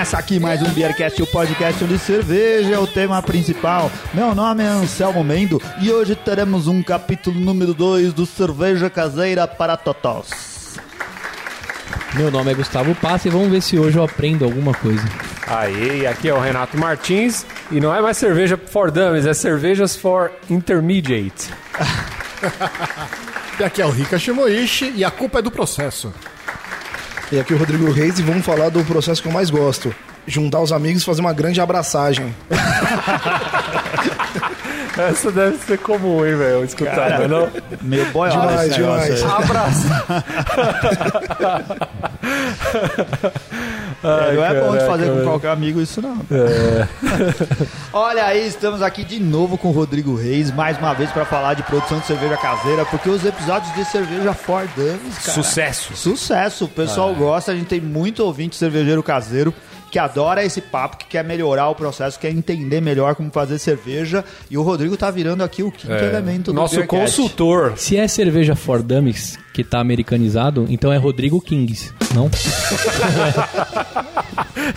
Começa aqui mais um Beercast, o podcast onde cerveja é o tema principal. Meu nome é Anselmo Mendo e hoje teremos um capítulo número 2 do Cerveja Caseira para Totós. Meu nome é Gustavo Passa e vamos ver se hoje eu aprendo alguma coisa. Aí, aqui é o Renato Martins e não é mais cerveja for dummies, é cervejas for intermediate. E aqui é o Rika Shimoishi e a culpa é do processo. E aqui o Rodrigo Reis e vamos falar do processo que eu mais gosto. Juntar os amigos e fazer uma grande abraçagem. Essa deve ser comum, hein, velho? Escutar, não é não? Meio boiola Demais, esse negócio demais. aí. Abraço. É, não é bom de caraca, fazer com qualquer amigo isso não. Olha aí, estamos aqui de novo com o Rodrigo Reis, mais uma vez para falar de produção de cerveja caseira, porque os episódios de cerveja for dummies, cara, Sucesso. Sucesso, o pessoal gosta, a gente tem muito ouvinte cervejeiro caseiro que adora esse papo, que quer melhorar o processo, quer entender melhor como fazer cerveja, e o Rodrigo tá virando aqui o quinto elemento do Nosso Beercast. consultor. Se é cerveja for dummies, que tá americanizado, então é Rodrigo Kings, não?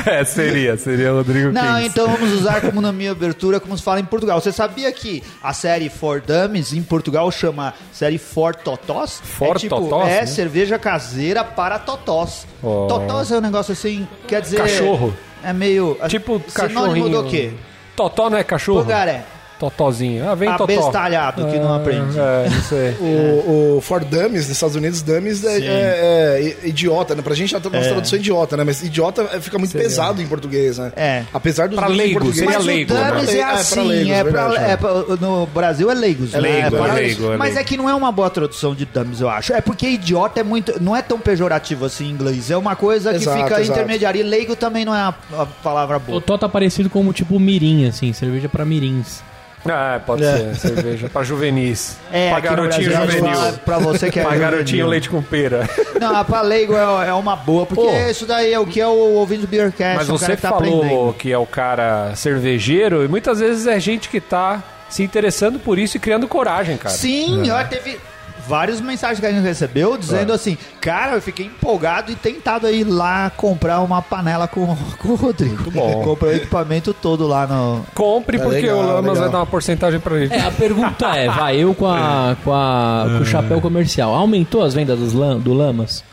É, seria, seria Rodrigo Não, Kings. então vamos usar como na minha abertura, como se fala em Portugal. Você sabia que a série For Dummies em Portugal chama série For Totós? For é tipo, Totós, É né? cerveja caseira para Totós. Oh. Totós é um negócio assim, quer dizer... Cachorro. É meio... Tipo Sinônimo cachorrinho. do quê? Totó não é cachorro? Pogaré. Totózinho. Ah, vem Totó. Abestalhado, que não aprende. É, isso aí. O, o For Dummies, nos Estados Unidos, Dummies é, é- é idiota, né? Pra gente a nossa tradução é idiota, né? Mas idiota é- fica muito pesado em português, né? É. Apesar dos Pra dois em leigo, português. seria Mas leigo, o né? Dummies É, é pra assim, leigos, é pra, é pra- no Brasil é leigos. É né? leigo, é leigos. leigo, é Mas é que não é uma boa tradução de Dummies, eu acho. É porque idiota é muito, não é tão pejorativo assim em inglês. É uma coisa que Exato, fica exato. intermediária. E leigo também não é a, a palavra boa. Totó tá parecido como tipo mirim, assim, cerveja pra mirins. Ah, pode É. ser. Cerveja pra juvenis. É, pra garotinho Brasil gente juvenil. pra você que é Pra garotinho leite com pera. Não, a pra leigo é, é uma boa, porque isso daí é o que é o ouvinte do Beercast. Mas você cara que tá falou aprendendo. que é o cara cervejeiro e muitas vezes é gente que tá se interessando por isso e criando coragem, cara. Sim, ó, teve várias mensagens que a gente recebeu dizendo É. assim, cara, eu fiquei empolgado e tentado a ir lá comprar uma panela com, com o Rodrigo. Muito bom. Comprei o equipamento todo lá no... Compre É porque legal, o Lamas legal. vai dar uma porcentagem pra gente. É, a pergunta é, vai, eu com, a, com, a, com o chapéu comercial, aumentou as vendas dos lam- do Lamas?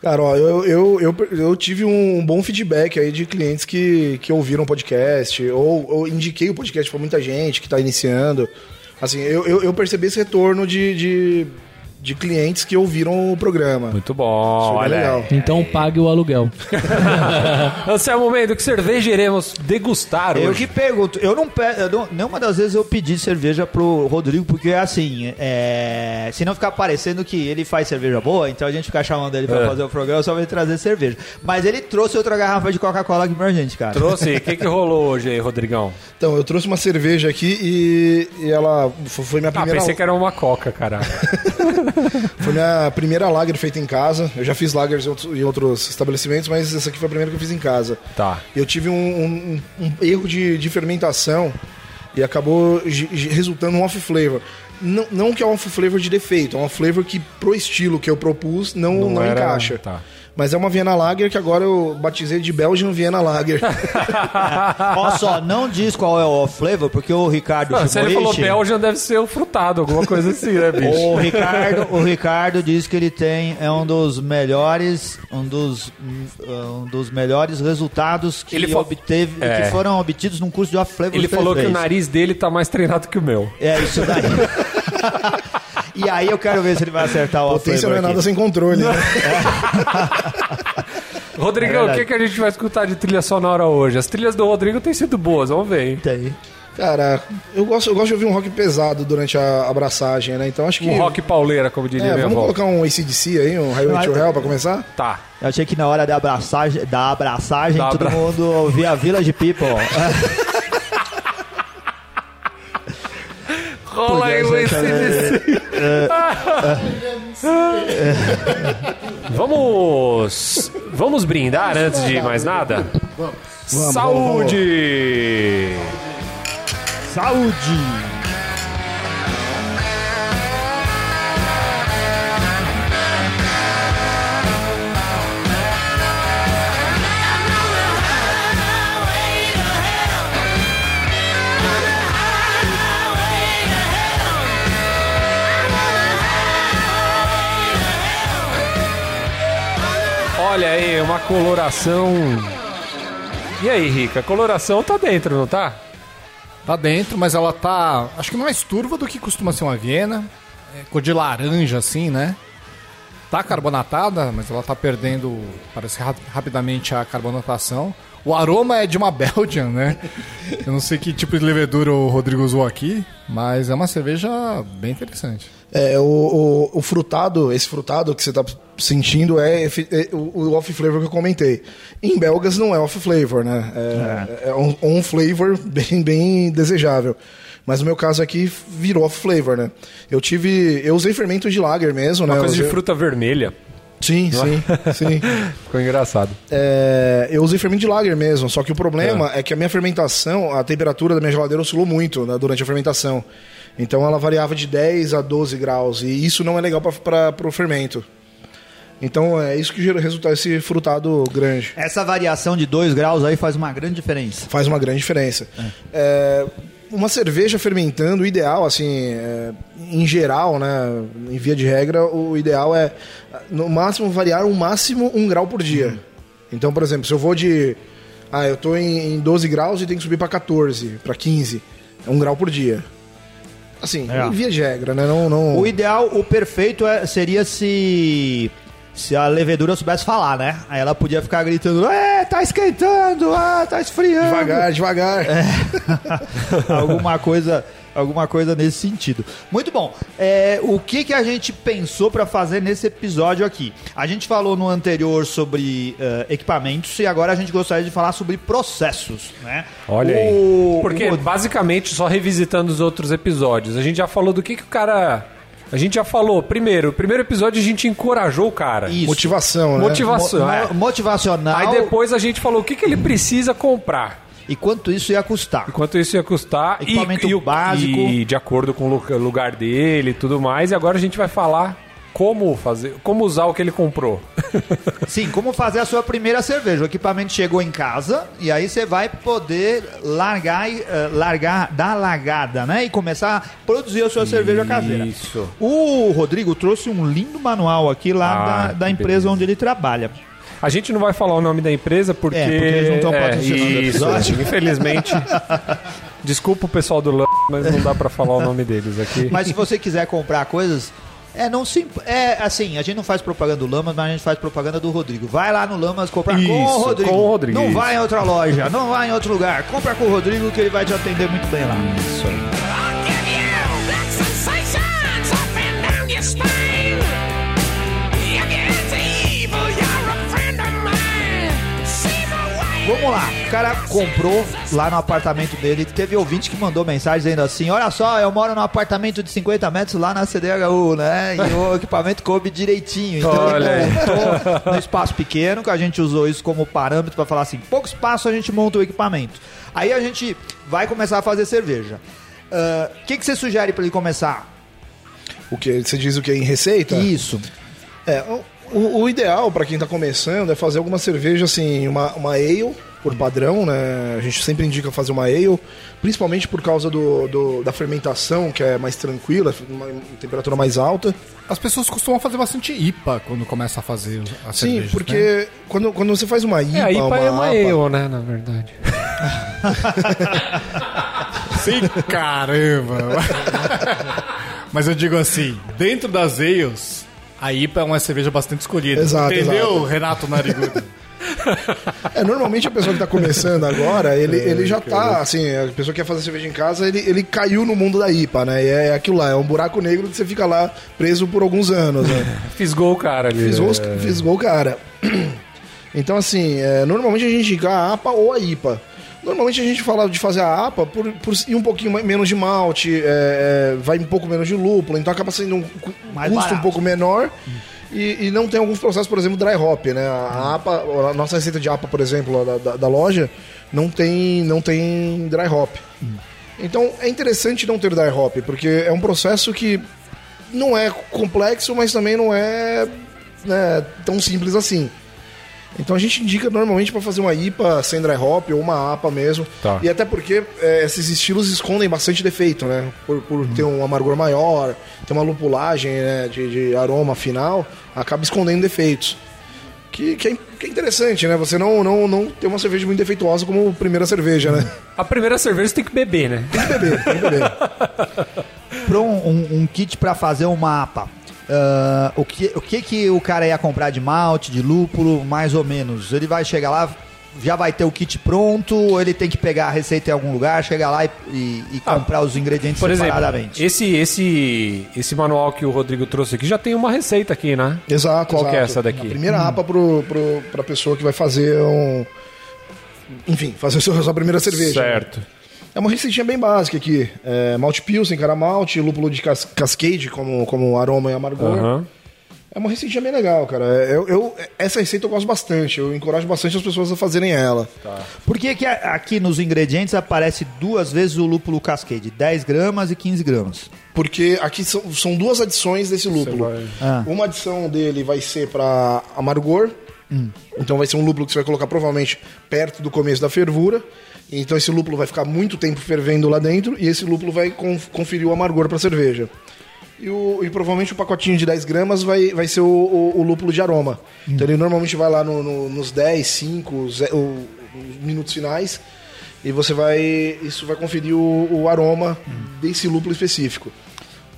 Cara, ó, eu, eu, eu, eu tive um bom feedback aí de clientes que, que ouviram o podcast, ou, ou indiquei o podcast pra muita gente que tá iniciando. Assim, eu, eu, eu percebi esse retorno de, de, de clientes que ouviram o programa. Muito bom, é olha legal. aí. Então pague o aluguel. Anselmo Mendo, que cerveja iremos degustar Eu hoje? que pergunto, eu não peço, nenhuma das vezes eu pedi cerveja pro Rodrigo, porque assim, é, se não ficar parecendo que ele faz cerveja boa, então a gente ficar chamando ele pra É. fazer o programa, só vai trazer cerveja. Mas ele trouxe outra garrafa de Coca-Cola aqui pra gente, cara. Trouxe, o que, que rolou hoje aí, Rodrigão? Então, eu trouxe uma cerveja aqui e, e ela foi minha Ah, primeira, pensei que era uma coca, caralho. foi minha primeira lager feita em casa. Eu já fiz lagers em outros, em outros estabelecimentos, mas essa aqui foi a primeira que eu fiz em casa. Tá. Eu tive um, um- um erro de, de fermentação e acabou resultando um off-flavor. Não, não que é um off-flavor de defeito, é um flavor que pro estilo que eu propus não, não, era- encaixa. Tá. Mas é uma Viena Lager que agora eu batizei de Belgian Viena Lager. Ó só, não diz qual é o flavor, porque o Ricardo Ah, se ele falou Belgian, deve ser o frutado, alguma coisa assim, né, bicho? O Ricardo, o Ricardo diz que ele tem é um dos melhores, um dos um dos melhores resultados que Ele obteve, É. que foram obtidos num curso de off flavor. Ele falou que o nariz dele tá mais treinado que o meu. É isso daí. e aí eu quero ver se ele vai acertar o Potência não é nada sem controle, né? Rodrigão, É o que, que a gente vai escutar de trilha sonora hoje? As trilhas do Rodrigo têm sido boas, vamos ver, hein? Tem. Cara, eu gosto, eu gosto de ouvir um rock pesado durante a abraçagem, né? Então acho que. Um rock pauleira, como diria É, minha vamos avó. colocar um ACDC aí, um Highway to Hell pra começar? Tá. Eu achei que na hora da abraçagem, da abraçagem Da todo abra- mundo ouvia Village People. Rola aí o ACDC. Vamos. Vamos brindar antes de mais nada? Vamos, Saúde! Saúde! Olha aí, uma coloração. E aí, Rica? A coloração tá dentro, não tá? Tá dentro, mas ela tá. Acho que mais turva do que costuma ser uma Viena. É, cor de laranja, assim, né? Tá carbonatada, mas ela tá perdendo, parece ra- rapidamente a carbonatação. O aroma é de uma Belgian, né? Eu não sei que tipo de levedura o Rodrigo usou aqui, mas é uma cerveja bem interessante. É, o, o, o frutado, esse frutado que você tá sentindo é, é o, o off flavor que eu comentei. Em belgas não é off flavor, né? É, é um, um flavor bem, bem desejável. Mas no meu caso aqui virou off flavor, né? Eu tive. Eu usei fermento de lager mesmo, Uma né? coisa Eu de usei- fruta vermelha. Sim, sim, sim. Ficou engraçado. É, eu usei fermento de lager mesmo, só que o problema é. que a minha fermentação, a temperatura da minha geladeira oscilou muito né, durante a fermentação. Então ela variava de 10 a 12 graus, e isso não é legal para o fermento. Então é isso que gera resultar esse frutado grande. Essa variação de 2 graus aí faz uma grande diferença. Faz uma grande diferença. É, uma cerveja fermentando, o ideal, assim, é, em geral, né, em via de regra, o ideal é, no máximo, variar um máximo um grau por dia. Então, por exemplo, se eu vou de. Ah, eu tô em, em 12 graus e tenho que subir para 14, para 15. É um grau por dia. Assim, É. em via de regra, né? Não, não... O ideal, o perfeito é- seria se se a levedura soubesse falar, né? Aí ela podia ficar gritando: "É, tá esquentando, ah, tá esfriando". Devagar, devagar. alguma coisa, alguma coisa nesse sentido. Muito bom. É, o que que a gente pensou para fazer nesse episódio aqui? A gente falou no anterior sobre eh, equipamentos e agora a gente gostaria de falar sobre processos, né? Olha O- aí. Porque, o- basicamente, só revisitando os outros episódios, a gente já falou do que, que o cara. A gente já falou, primeiro, o primeiro episódio a gente encorajou o cara. Isso. Motivação, né? Motivação. Mo- é. mo- motivacional. Aí depois a gente falou o que, que ele precisa comprar. E quanto isso ia custar? Quanto isso ia custar. Equipamento e, o- básico. E de acordo com o lu- lugar dele e tudo mais. E agora a gente vai falar como fazer, como usar o que ele comprou. Sim, como fazer a sua primeira cerveja. O equipamento chegou em casa e aí você vai poder largar, eh, largar, dar a largada, né? E começar a produzir a sua cerveja caseira. Isso. O Rodrigo trouxe um lindo manual aqui lá Ah, da, da empresa beleza. onde ele trabalha. A gente não vai falar o nome da empresa porque. É, porque eles não estão patrocinando o isso, episódio. Infelizmente. Desculpa o pessoal do LAM, mas não dá pra falar o nome deles aqui. Mas se você quiser comprar coisas. É, não sim, é assim, a gente não faz propaganda do Lamas, mas a gente faz propaganda do Rodrigo. Vai lá no Lamas comprar com o Isso, Rodrigo. com o Rodrigo, Não isso. vai em outra loja, não vai em outro lugar. Compra com o Rodrigo que ele vai te atender muito bem lá. Isso aí. Vamos lá, o cara comprou lá no apartamento dele. Teve ouvinte que mandou mensagem dizendo assim: Olha só, eu moro num apartamento de 50 metros lá na CDHU, né? E o equipamento coube direitinho. Então Olha ele montou no espaço pequeno, que a gente usou isso como parâmetro para falar assim: pouco espaço a gente monta o equipamento. Aí a gente vai começar a fazer cerveja. Ah, O que, que você sugere para ele começar? O que? Você diz o que? Em receita? Isso. É, o, o ideal para quem tá começando é fazer alguma cerveja assim, uma, uma ale por padrão, né? A gente sempre indica fazer uma ale, principalmente por causa do, do- da fermentação, que é mais tranquila, uma temperatura mais alta. As pessoas costumam fazer bastante IPA quando começa a fazer a Sim, cerveja. porque quando, quando você faz uma IPA, É, a IPA é uma APA, eu, né, na verdade. Sim, caramba! Mas eu digo assim, dentro das ales, a IPA é uma cerveja bastante escolhida. Exato, Entendeu, exato. Renato Narigudo? É, normalmente a pessoa que tá começando agora, ele, ele já tá, assim, a pessoa que quer fazer cerveja em casa, ele, ele caiu no mundo da IPA, né? E é aquilo lá, é um buraco negro que você fica lá preso por alguns anos, né? Fisgou o cara ali. Fisgou, É. fisgou o cara. Então, assim, é, normalmente a gente indica a APA ou a IPA. Normalmente a gente fala de fazer a APA por, por ir um pouquinho menos de malte, é, é, vai um pouco menos de lúpulo, então acaba sendo um Mais custo um barato. pouco menor. E, e não tem alguns processos, por exemplo, dry hop, né? A APA, a nossa receita de APA, por exemplo, da, da- da loja, não tem, não tem dry hop. Então é interessante não ter dry hop, porque é um processo que não é complexo, mas também não é né, tão simples assim. Então a gente indica normalmente para fazer uma IPA sem dry hop ou uma APA mesmo. Tá. E até porque é, esses estilos escondem bastante defeito, né? Por, por ter um amargor maior, ter uma lupulagem né, de, de aroma final, acaba escondendo defeitos. que, que, é, que é interessante, né? Você não, não, não ter uma cerveja muito defeituosa como primeira cerveja, né? A primeira cerveja você tem que beber, né? Tem que beber, tem que beber. Para um, um- um kit para fazer um mapa, ah, o, que, o que que o cara ia comprar de malte, de lúpulo, mais ou menos? Ele vai chegar lá, já vai ter o kit pronto, ou ele tem que pegar a receita em algum lugar, chegar lá e, e- e comprar os ingredientes Ah, Por exemplo, separadamente? esse, esse, esse manual que o Rodrigo trouxe aqui já tem uma receita aqui, né? Exato. Qual que é exato. essa daqui? A primeira APA pro, pro, pra pessoa que vai fazer um. Enfim, fazer a sua, primeira cerveja. né? É uma receitinha bem básica aqui. É, malte pilsen, cara malte, lúpulo de cas cascade como, como aroma e amargor. Aham. É uma receitinha bem legal, cara. Eu, eu- essa receita eu gosto bastante. Eu encorajo bastante as pessoas a fazerem ela. Por que, que aqui nos ingredientes aparece duas vezes o lúpulo cascade? 10 gramas e 15 gramas. Porque aqui são, são duas adições desse lúpulo. vai- Ah. Uma adição dele vai ser para amargor. Então vai ser um lúpulo que você vai colocar provavelmente perto do começo da fervura. Então esse lúpulo vai ficar muito tempo fervendo lá dentro e esse lúpulo vai conf- conferir o amargor para a cerveja. E, o- e provavelmente o pacotinho de 10 gramas vai, vai ser o, o- o lúpulo de aroma. Então ele normalmente vai lá no- no- nos 10, 5, ze- o- os minutos finais e você vai. Isso vai conferir o, o aroma desse lúpulo específico.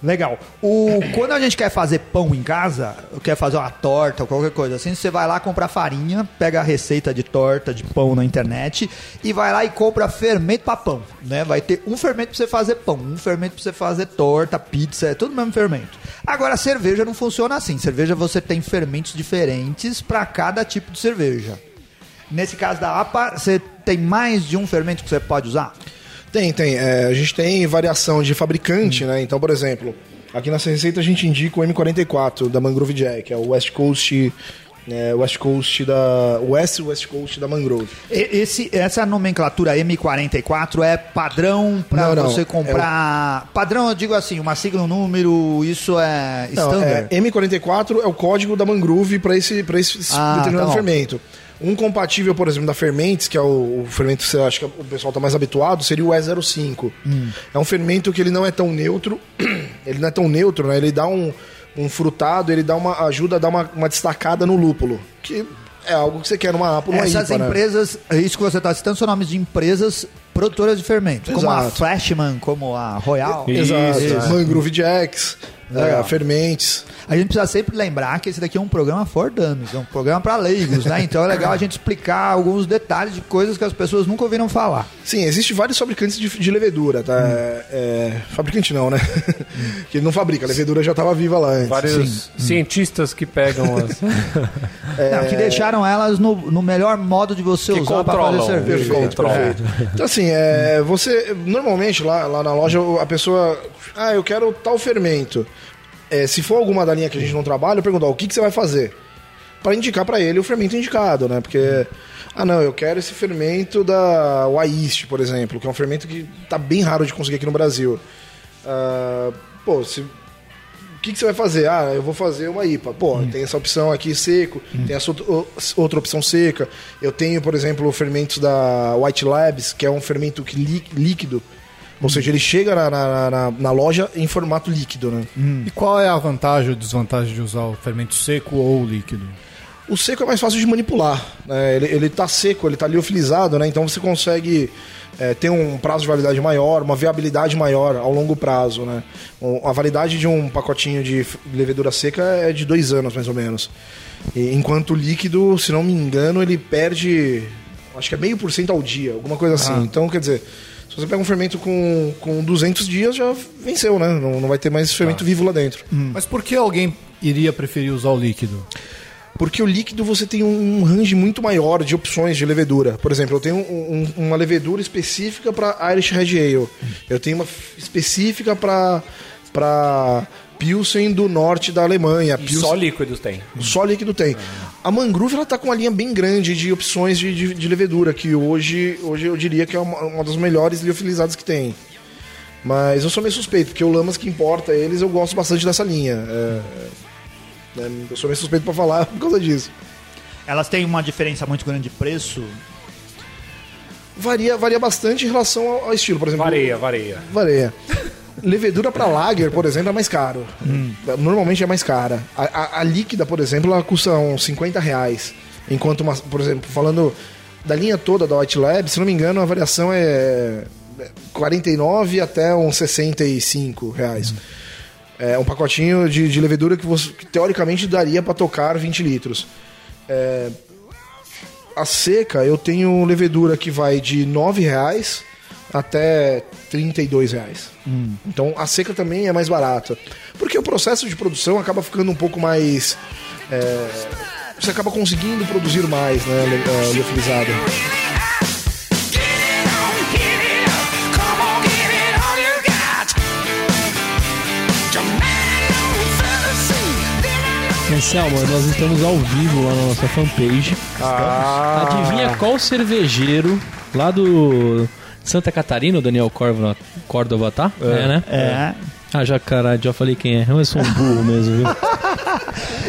Legal. O, quando a gente quer fazer pão em casa, quer fazer uma torta ou qualquer coisa assim, você vai lá comprar farinha, pega a receita de torta, de pão na internet e vai lá e compra fermento para pão, né? Vai ter um fermento para você fazer pão, um fermento para você fazer torta, pizza, é tudo mesmo fermento. Agora, cerveja não funciona assim. Cerveja você tem fermentos diferentes para cada tipo de cerveja. Nesse caso da APA, você tem mais de um fermento que você pode usar? Tem, tem. É, a gente tem variação de fabricante, né? Então, por exemplo, aqui nessa receita a gente indica o M44 da Mangrove Jack, que é o West Coast, é, West Coast da West West Coast da Mangrove. Esse, essa nomenclatura M44 é padrão para você é comprar. Padrão, eu digo assim, uma sigla, um número, isso é Não, é, standard. M44 é o código da Mangrove para esse, pra esse Ah, determinado tá bom. Fermento. Um compatível, por exemplo, da Fermentes, que é o, o fermento que você acha que o pessoal está mais habituado, seria o E05. Hum. É um fermento que ele não é tão neutro, ele não é tão neutro, né? Ele dá um, um frutado, ele dá uma ajuda a dar uma, uma destacada no lúpulo, que é algo que você quer numa APA, numa Essas IPA, né? empresas, isso que você está citando são nomes de empresas produtoras de fermentos, como a Exato. Flashman, como a Royal. Exato. Isso. Mangrove Jacks, Legal. é, Fermentes. A gente precisa sempre lembrar que esse daqui é um programa for dummies, é um programa para leigos, né? Então é legal a gente explicar alguns detalhes de coisas que as pessoas nunca ouviram falar. Sim, existe vários fabricantes de, de levedura, tá? É, fabricante não, né? que ele não fabrica, a levedura já estava viva lá antes. Vários cientistas que pegam as. Não, que deixaram elas no, no melhor modo de você Que usar para fazer cerveja. Perfeito, perfeito. Então, assim, é, você. Normalmente lá, lá na loja, a pessoa. Ah, eu quero tal fermento. É, se for alguma da linha que a gente não trabalha, eu pergunto: ó, o que, que você vai fazer? Para indicar para ele o fermento indicado, né? Porque. Ah, não, eu quero esse fermento da Waist, por exemplo, que é um fermento que tá bem raro de conseguir aqui no Brasil. Ah, pô, se, o que, que você vai fazer? Ah, eu vou fazer uma IPA. Pô, tem essa opção aqui seco, tem essa outra- opção seca. Eu tenho, por exemplo, fermentos da White Labs, que é um fermento líquido. Ou seja, ele chega na, na- na- na loja em formato líquido, né? E qual é a vantagem ou desvantagem de usar o fermento seco ou líquido? O seco é mais fácil de manipular. né? Ele, ele tá seco, ele tá liofilizado, né? Então você consegue é, ter um prazo de validade maior, uma viabilidade maior ao longo prazo, né? A validade de um pacotinho de levedura seca é de dois anos, mais ou menos. E, enquanto o líquido, se não me engano, ele perde, acho que é meio por cento ao dia, alguma coisa assim. Então, quer dizer, você pega um fermento com, com 200 dias, já venceu, né? Não, não vai ter mais fermento vivo lá dentro. Mas por que alguém iria preferir usar o líquido? Porque o líquido você tem um range muito maior de opções de levedura. Por exemplo, eu tenho um- um- uma levedura específica para Irish Red Ale. Eu tenho uma específica para para Pilsen do norte da Alemanha. E Pilsen- só líquidos tem. só líquido tem. A Mangrove ela tá com uma linha bem grande de opções de, de, de levedura, que hoje, hoje eu diria que é uma, uma das melhores liofilizadas que tem. Mas eu sou meio suspeito, porque o Lamas que importa eles, eu gosto bastante dessa linha. É, é, eu sou meio suspeito para falar por causa disso. Elas têm uma diferença muito grande de preço. Varia, varia bastante em relação ao, ao estilo, por exemplo. Vareia, vareia. Varia. Levedura para lager, por exemplo, é mais caro. Hum. Normalmente é mais cara. A, a- a líquida, por exemplo, ela custa uns 50 reais. Enquanto, uma, por exemplo, falando da linha toda da White Lab, se não me engano, a variação é 49 até uns 65 reais. É um pacotinho de, de levedura que, você, que teoricamente daria para tocar 20 litros. É, a seca, eu tenho levedura que vai de 9 reais até 32 reais. Então a seca também é mais barata. Porque o processo de produção acaba ficando um pouco mais. é, você acaba conseguindo produzir mais, né? é, Liofilizado. Anselmo, nós estamos ao vivo lá na nossa fanpage. Ah, Adivinha qual cervejeiro lá do Santa Catarina, o Daniel Córdova, Córdova tá? É, né? É. Ah, já caralho, já falei quem é. Eu sou um burro mesmo, viu?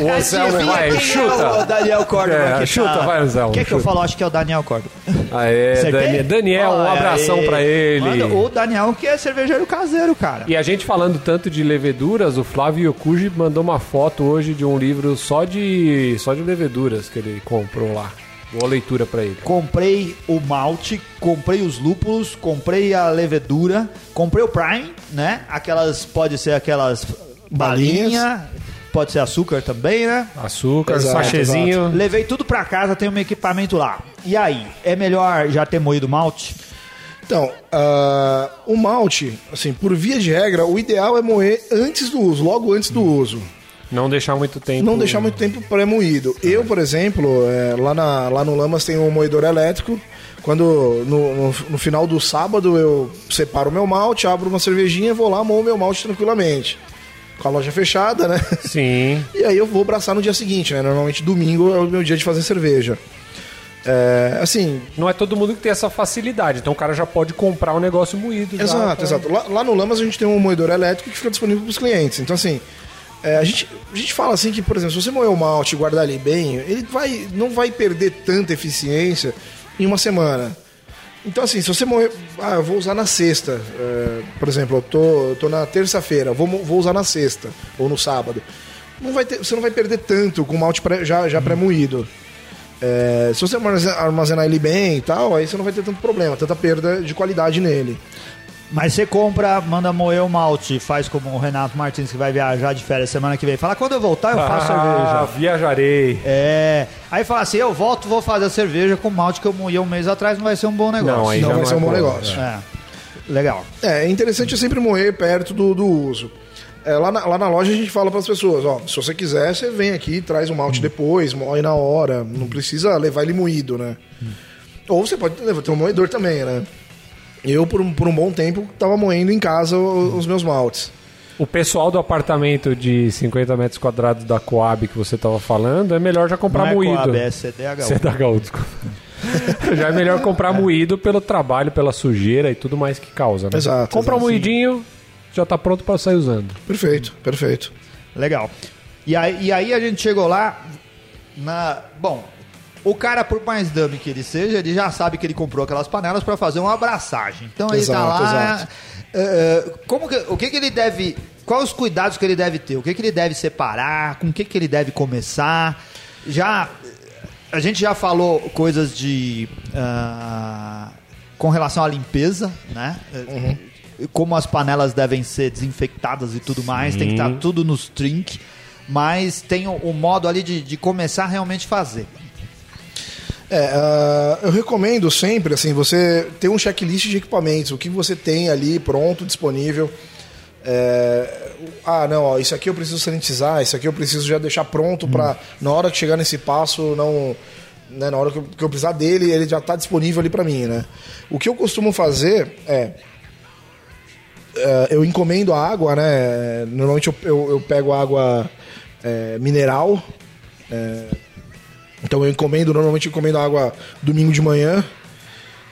o Anselmo vai, Quem É o chuta. Daniel Córdoba É, que chuta, tá... vai, Anselmo, Quer que eu chuta. falo? Acho que é o Daniel Córdoba. Aê, Acertei? Dani- Daniel, um abração aí. pra ele. Manda- o Daniel que é cervejeiro caseiro, cara. E a gente falando tanto de leveduras, o Flávio Yokuji mandou uma foto hoje de um livro só de só de leveduras que ele comprou lá. Boa leitura pra ele. Comprei o malte, comprei os lúpulos, comprei a levedura, comprei o prime, né? Aquelas, pode ser aquelas Balinhas. balinha, pode ser açúcar também, né? Açúcar, Exato, sachezinho. Levei tudo pra casa, tem um equipamento lá. E aí, é melhor já ter moído malte? Então, ah, o malte, assim, por via de regra, o ideal é moer antes do uso, logo antes do uso. Não deixar muito tempo. Não deixar muito tempo pré-moído. Eu, por exemplo, é, lá, na- lá no Lamas tem um moedor elétrico. Quando no, no- no final do sábado eu separo o meu malte, abro uma cervejinha, vou lá, moo o meu malte tranquilamente. Com a loja fechada, né? Sim. E aí eu vou abraçar no dia seguinte, né? Normalmente domingo é o meu dia de fazer cerveja. É, assim, Não é todo mundo que tem essa facilidade. Então o cara já pode comprar um negócio moído. já Exato, pra- exato. Lá, lá no Lamas a gente tem um moedor elétrico que fica disponível para os clientes. Então, assim, é, a, gente, a gente fala assim que, por exemplo, se você moer o malte e guardar ele bem, ele vai, não vai perder tanta eficiência em uma semana. Então, assim, se você moer. Ah, eu vou usar na sexta. é, por exemplo, eu tô, eu tô na terça-feira, vou, vou usar na sexta ou no sábado. Não vai ter, você não vai perder tanto com o malte pré- já, já pré-moído. É, se você armazenar ele bem e tal, aí você não vai ter tanto problema, tanta perda de qualidade nele. Mas você compra, manda moer o malte, faz como o Renato Martins que vai viajar de férias semana que vem. Fala, quando eu voltar eu faço Ah, cerveja. viajarei. É. Aí fala assim, eu volto, vou fazer a cerveja com malte que eu moí um mês atrás, não vai ser um bom negócio. Não, aí Não já vai ser é um bom bom, negócio. É. Legal. É, é interessante sempre moer perto do, do uso. É, lá, na, lá na loja a gente fala para as pessoas, ó, se você quiser, você vem aqui, traz o malte depois, moe na hora, não precisa levar ele moído, né? Ou você pode levar, ter um moedor também, né? Eu, por um, por um bom tempo, tava moendo em casa os meus maltes. O pessoal do apartamento de 50 metros quadrados da Coab que você tava falando, é melhor já comprar não é moído. Coab, é CDHU. CDHU, desculpa. já é melhor comprar moído pelo trabalho, pela sujeira e tudo mais que causa, né? Exato, Compra um exato. moidinho, já tá pronto para sair usando. Perfeito, perfeito. Legal. E aí, e aí a gente chegou lá na. Bom, o cara, por mais dummy que ele seja, ele já sabe que ele comprou aquelas panelas para fazer uma abraçagem. Então ele tá Exato, lá. exato. eh, como que, o que, que ele deve. Quais os cuidados que ele deve ter? O que, que ele deve separar? Com o que, que ele deve começar? Já. A gente já falou coisas de. ah, com relação à limpeza, né? Uhum. Como as panelas devem ser desinfectadas e tudo mais, tem que estar tudo nos trink, mas tem o, o modo ali de, de começar a realmente fazer. É, ah, eu recomendo sempre, assim, você ter um checklist de equipamentos, o que você tem ali pronto, disponível. É, ah, não, ó, isso aqui eu preciso sanitizar, isso aqui eu preciso já deixar pronto para na hora que chegar nesse passo, não, né, na hora que eu, que eu precisar dele, ele já está disponível ali para mim, né? O que eu costumo fazer é, é, eu encomendo a água, né? Normalmente eu, eu, eu pego água é, mineral, então eu encomendo, normalmente eu encomendo água domingo de manhã.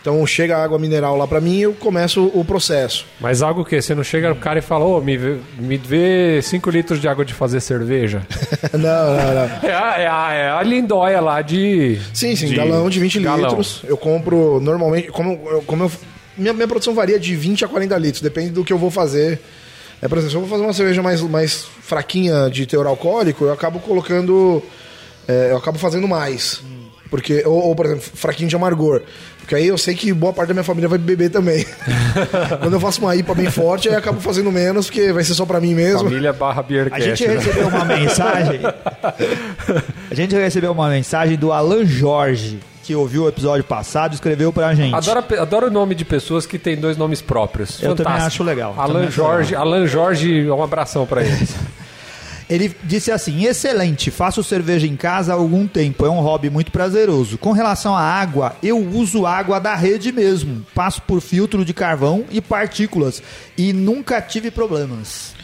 Então chega a água mineral lá pra mim e eu começo o processo. Mas algo que você não chega no cara e fala, ô, me, vê- me vê 5 litros de água de fazer cerveja. não, não, não. é, a, é, a, é a lindóia lá de. Sim, sim, de- galão de 20 galão. litros. Eu compro normalmente, como, como eu, minha, minha produção varia de 20 a 40 litros, depende do que eu vou fazer É, por exemplo, se eu vou fazer uma cerveja mais, mais fraquinha de teor alcoólico, eu acabo colocando. É, eu acabo fazendo mais. Porque, ou, ou, por exemplo, fraquinho de amargor. Porque aí eu sei que boa parte da minha família vai beber também. Quando eu faço uma IPA bem forte, aí eu acabo fazendo menos, porque vai ser só pra mim mesmo. Família barra A Beercast. gente né? recebeu uma mensagem. A gente recebeu uma mensagem do Alan Jorge, que ouviu o episódio passado e escreveu pra gente. Adoro, adoro o nome de pessoas que têm dois nomes próprios. Eu também acho legal. Alan Jorge, Alan Jorge, um abração pra eles. Ele disse assim: excelente, faço cerveja em casa há algum tempo, é um hobby muito prazeroso. Com relação à água, eu uso água da rede mesmo. Passo por filtro de carvão e partículas e nunca tive problemas.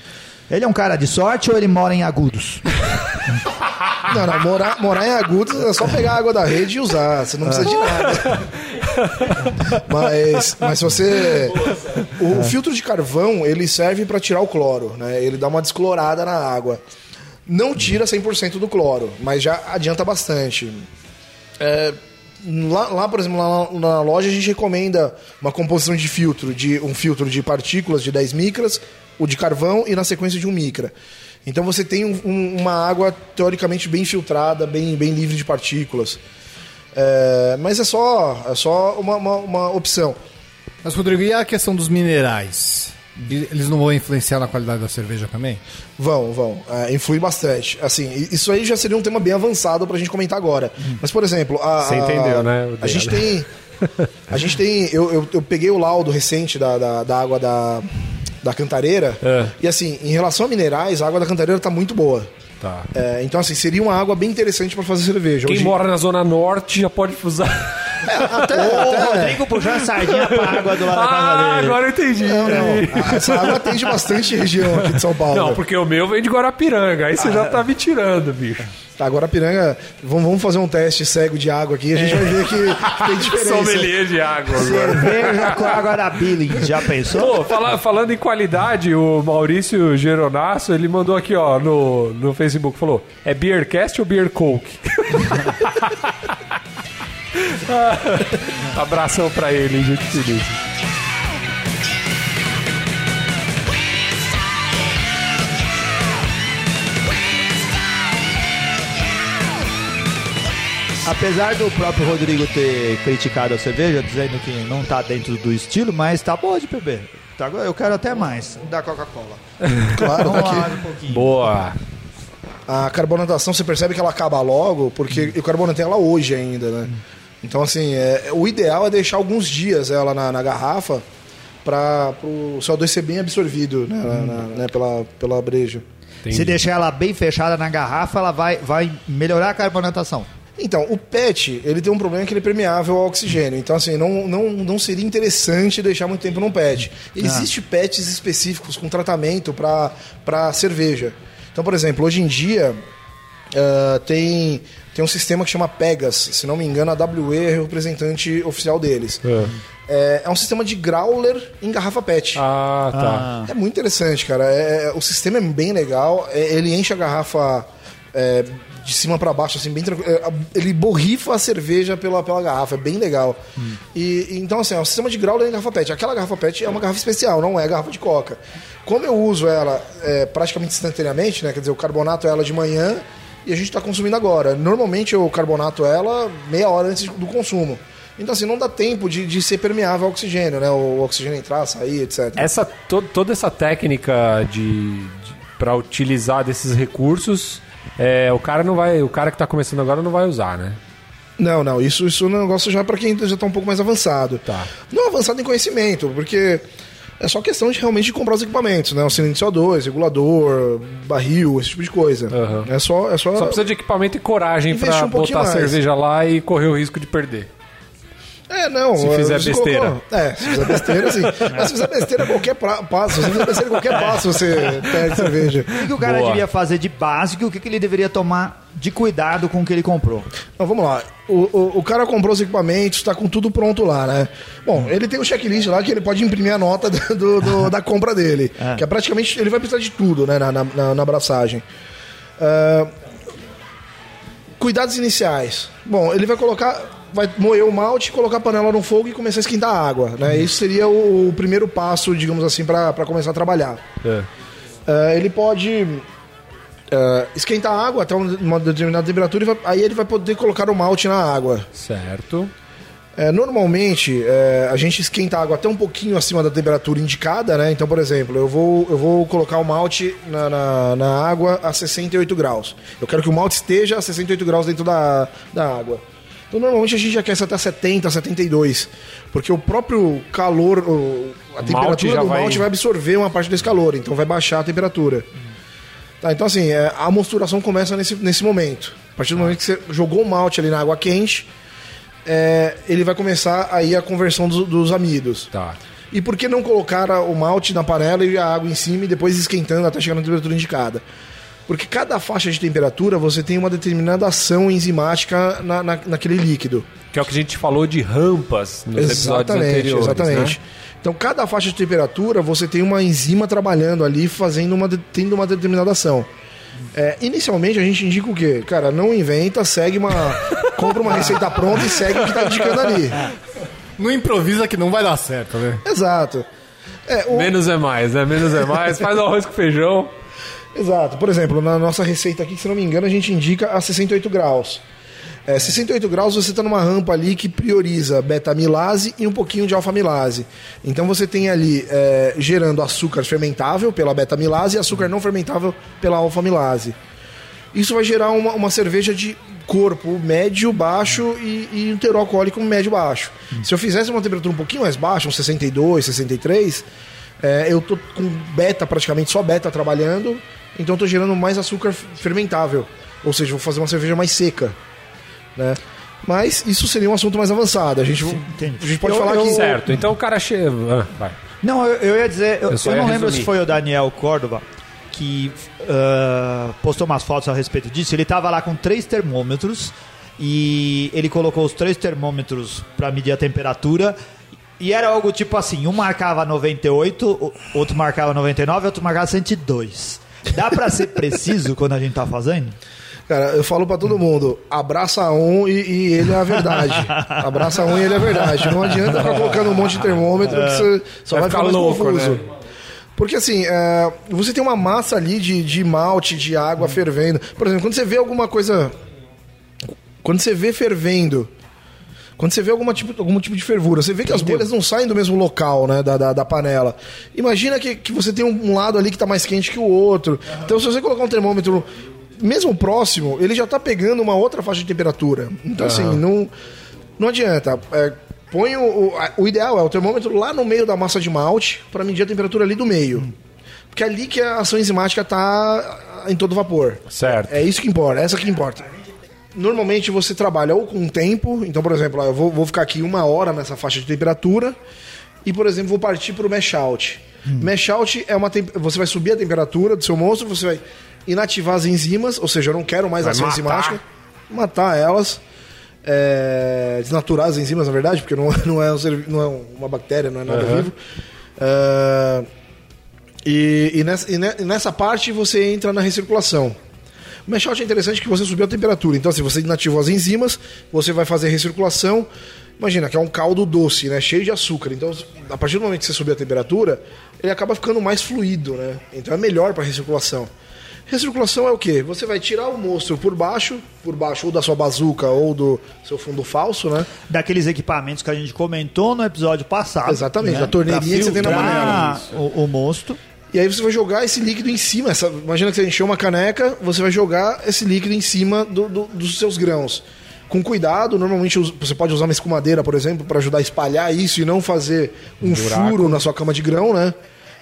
Ele é um cara de sorte ou ele mora em agudos? Não, não, morar, morar em Agudos é só pegar a água da rede e usar, você não precisa de nada. Mas, mas se você. O, o filtro de carvão, ele serve para tirar o cloro, né? Ele dá uma desclorada na água. Não tira 100% do cloro, mas já adianta bastante. É, lá, lá, por exemplo, lá na, na loja a gente recomenda uma composição de filtro, de um filtro de partículas de 10 micras, o de carvão e na sequência de 1 micra. Então você tem um- um- uma água teoricamente bem filtrada, bem, bem livre de partículas. É, mas é só, é só uma, uma, uma opção. Mas, Rodrigo, e a questão dos minerais? Eles não vão influenciar na qualidade da cerveja também? Vão, vão. É, influi bastante. Assim, isso aí já seria um tema bem avançado pra gente comentar agora. Mas, por exemplo, a, Você a- entendeu, né, o A gente tem. A gente tem. Eu, eu, eu peguei o laudo recente da, da, da água da, da cantareira. É. E assim, em relação a minerais, a água da cantareira tá muito boa. Tá. É, então, assim, seria uma água bem interessante pra fazer cerveja. Quem Hoje- mora na Zona Norte já pode usar. Até, O até- Rodrigo puxando sardinha pra água do lado da casa Ah, dele. agora eu entendi. Não, não. Essa água atende bastante região aqui de São Paulo. Não, porque o meu vem de Guarapiranga. Aí você já tá me tirando, bicho. Tá, agora Piranga, vamos, fazer um teste cego de água aqui, a gente vai ver que, que tem diferença. Sommelier de água agora. Cerveja com água da Billings, já pensou? Pô, fala- falando em qualidade, o Maurício Geronasso, ele mandou aqui, ó, no, no Facebook, falou, é Beercast ou Beer Coke? Abração pra ele, gente feliz. Apesar do próprio Rodrigo ter criticado a cerveja, dizendo que não tá dentro do estilo, mas tá boa de beber. Tá, eu quero até mais da Coca-Cola. Claro, Vamos aqui. lá um pouquinho. Boa. A carbonatação, você percebe que ela acaba logo, porque eu carbonatei ela hoje ainda, né? Então, assim, é, o ideal é deixar alguns dias ela na, na garrafa para o CO2 ser bem absorvido né, na- na- né, pela, pela breja. Se deixar ela bem fechada na garrafa, ela vai, vai melhorar a carbonatação. Então, o PET, ele tem um problema que ele é permeável ao oxigênio. Então, assim, não, não, não seria interessante deixar muito tempo num PET. Existem PETs específicos com tratamento para cerveja. Então, por exemplo, hoje em dia ah, tem, tem um sistema que chama PEGAS. Se não me engano, a WE é o representante oficial deles. É, é um sistema de growler em garrafa PET. Ah, tá. É muito interessante, cara. É, é- o sistema é bem legal. É, ele enche a garrafa é, de cima para baixo, assim, bem tranquilo. É, ele borrifa a cerveja pela, pela garrafa. É bem legal. E, e então, assim, é um sistema de grau em garrafa PET. Aquela garrafa PET é uma garrafa especial, não é garrafa de coca. Como eu uso ela é, praticamente instantaneamente, né? Quer dizer, eu carbonato ela de manhã e a gente está consumindo agora. Normalmente eu carbonato ela meia hora antes do consumo. Então, assim, não dá tempo de, de ser permeável ao oxigênio, né? O oxigênio entrar, sair, etc. Essa, to- toda essa técnica de, de para utilizar desses recursos, é, o cara não vai, o cara que tá começando agora não vai usar, né? Não, não, isso, isso é um negócio já para quem já está um pouco mais avançado. Tá. Não avançado em conhecimento, porque é só questão de realmente de comprar os equipamentos, né? O cilindro de CO2, regulador, barril, esse tipo de coisa. Aham. É só. É só, Só precisa de equipamento e coragem pra um botar a mais. cerveja lá e correr o risco de perder. É, não. Se é, fizer besteira. colocou- É, se fizer besteira, sim. Mas se fizer besteira, qualquer pra- passo. Se fizer besteira, qualquer passo você perde cerveja. O que, o cara Boa. devia fazer de básico e o que, que ele deveria tomar de cuidado com o que ele comprou? Então vamos lá. O, o, o cara comprou os equipamentos, tá com tudo pronto lá, né? Bom, ele tem um checklist lá que ele pode imprimir a nota do, do- da compra dele. Que é praticamente. Ele vai precisar de tudo, né? Na, na, na- abraçagem. Ah, cuidados iniciais. Bom, ele vai colocar. Vai moer o malte, colocar a panela no fogo e começar a esquentar a água, né? Isso seria o, o primeiro passo, digamos assim, para começar a trabalhar. É. eh, ele pode eh, esquentar a água até uma determinada temperatura e vai- aí ele vai poder colocar o malte na água. Certo. É, normalmente, é, a gente esquenta a água até um pouquinho acima da temperatura indicada, né? Então, por exemplo, eu vou, eu vou colocar o malte na, na, na água a 68 graus. Eu quero que o malte esteja a 68 graus dentro da, da água. Então, normalmente a gente aquece até 70, 72. Porque o próprio calor, a malte temperatura já do vai- malte vai absorver uma parte desse calor. Então, vai baixar a temperatura. Tá, então assim, é, a mosturação começa nesse, nesse momento. A partir do momento que você jogou o malte ali na água quente, é, ele vai começar aí a conversão dos, dos amidos. Tá. E por que não colocar o malte na panela e a água em cima e depois esquentando até chegar na temperatura indicada? Porque cada faixa de temperatura você tem uma determinada ação enzimática na, na- naquele líquido. Que é o que a gente falou de rampas nos episódios Exatamente, anteriores. exatamente. Né? Então, cada faixa de temperatura, você tem uma enzima trabalhando ali, fazendo uma, tendo uma determinada ação. É, inicialmente, a gente indica o quê? Cara, não inventa, segue uma... compra uma receita pronta e segue o que tá indicando ali. Não improvisa que não vai dar certo, né? Exato. É, o- Menos é mais, né? Menos é mais. Faz arroz com feijão. Exato. Por exemplo, na nossa receita aqui, se não me engano, a gente indica a 68 graus. É, 68 graus você está numa rampa ali que prioriza beta-amilase e um pouquinho de alfa-amilase. Então você tem ali é, gerando açúcar fermentável pela beta-amilase e açúcar não fermentável pela alfa-amilase. Isso vai gerar uma, uma cerveja de corpo médio, baixo e, e um teor alcoólico médio, baixo. Se eu fizesse uma temperatura um pouquinho mais baixa, uns 62, 63, é, eu tô com beta praticamente, só beta trabalhando, então eu tô gerando mais açúcar fermentável. Ou seja, vou fazer uma cerveja mais seca. Né? Mas isso seria um assunto mais avançado. A gente, entendi. a gente pode Eu- falar eu- que. Certo. Então o cara chega. Ah, vai. Não, eu, eu ia dizer, eu, Eu só eu ia não lembro resumir. se foi o Daniel Córdova que ah, postou umas fotos a respeito disso. Ele tava lá com três termômetros e ele colocou os três termômetros para medir a temperatura. E era algo tipo assim, um marcava 98, o- outro marcava 99, outro marcava 102. Dá pra ser preciso quando a gente tá fazendo? Cara, eu falo pra todo mundo, abraça um e, e ele é a verdade. abraça um e ele é a verdade. Não adianta ficar colocando um monte de termômetro que você só Vai vai, ficar louco, confuso. né? Porque assim, é, você tem uma massa ali de, de malte, de água fervendo. Por exemplo, quando você vê alguma coisa. Quando você vê fervendo. Quando você vê alguma tipo, algum tipo de fervura, você vê que as bolhas não saem do mesmo local, né, da, da, da panela. Imagina que, que você tem um, lado ali que está mais quente que o outro. Então, se você colocar um termômetro mesmo próximo, ele já está pegando uma outra faixa de temperatura. Então, assim, não, não adianta. É, põe o, o, ideal é o termômetro lá no meio da massa de malte para medir a temperatura ali do meio. Porque é ali que a ação enzimática está em todo vapor. Certo. É isso que importa, é essa que importa. Normalmente você trabalha ou com tempo, então, por exemplo, ó, eu vou, vou ficar aqui uma hora nessa faixa de temperatura e, por exemplo, vou partir para o mesh out. Mesh out é uma tem- você vai subir a temperatura do seu monstro, você vai inativar as enzimas, ou seja, eu não quero mais Vai ação matar. enzimática, matar elas, é, desnaturar as enzimas, na verdade, porque não, não, é, um não é uma bactéria, não é nada Aham. vivo. É, e, e nessa, ne- e nessa parte você entra na recirculação. O mesh out é interessante que você subiu a temperatura. Então, se você inativou as enzimas, você vai fazer recirculação. Imagina que é um caldo doce, né? Cheio de açúcar. Então, a partir do momento que você subir a temperatura, ele acaba ficando mais fluido, né? Então é melhor para recirculação. Recirculação é o quê? Você vai tirar o monstro por baixo, por baixo ou da sua bazuca ou do seu fundo falso, né? Daqueles equipamentos que a gente comentou no episódio passado. Exatamente, da torneirinha que você tem na filtrar O, o monstro. E aí você vai jogar esse líquido em cima. Essa, imagina que você encheu uma caneca, você vai jogar esse líquido em cima do- do- dos seus grãos. Com cuidado, normalmente você pode usar uma escumadeira, por exemplo, para ajudar a espalhar isso e não fazer um furo na sua cama de grão, né?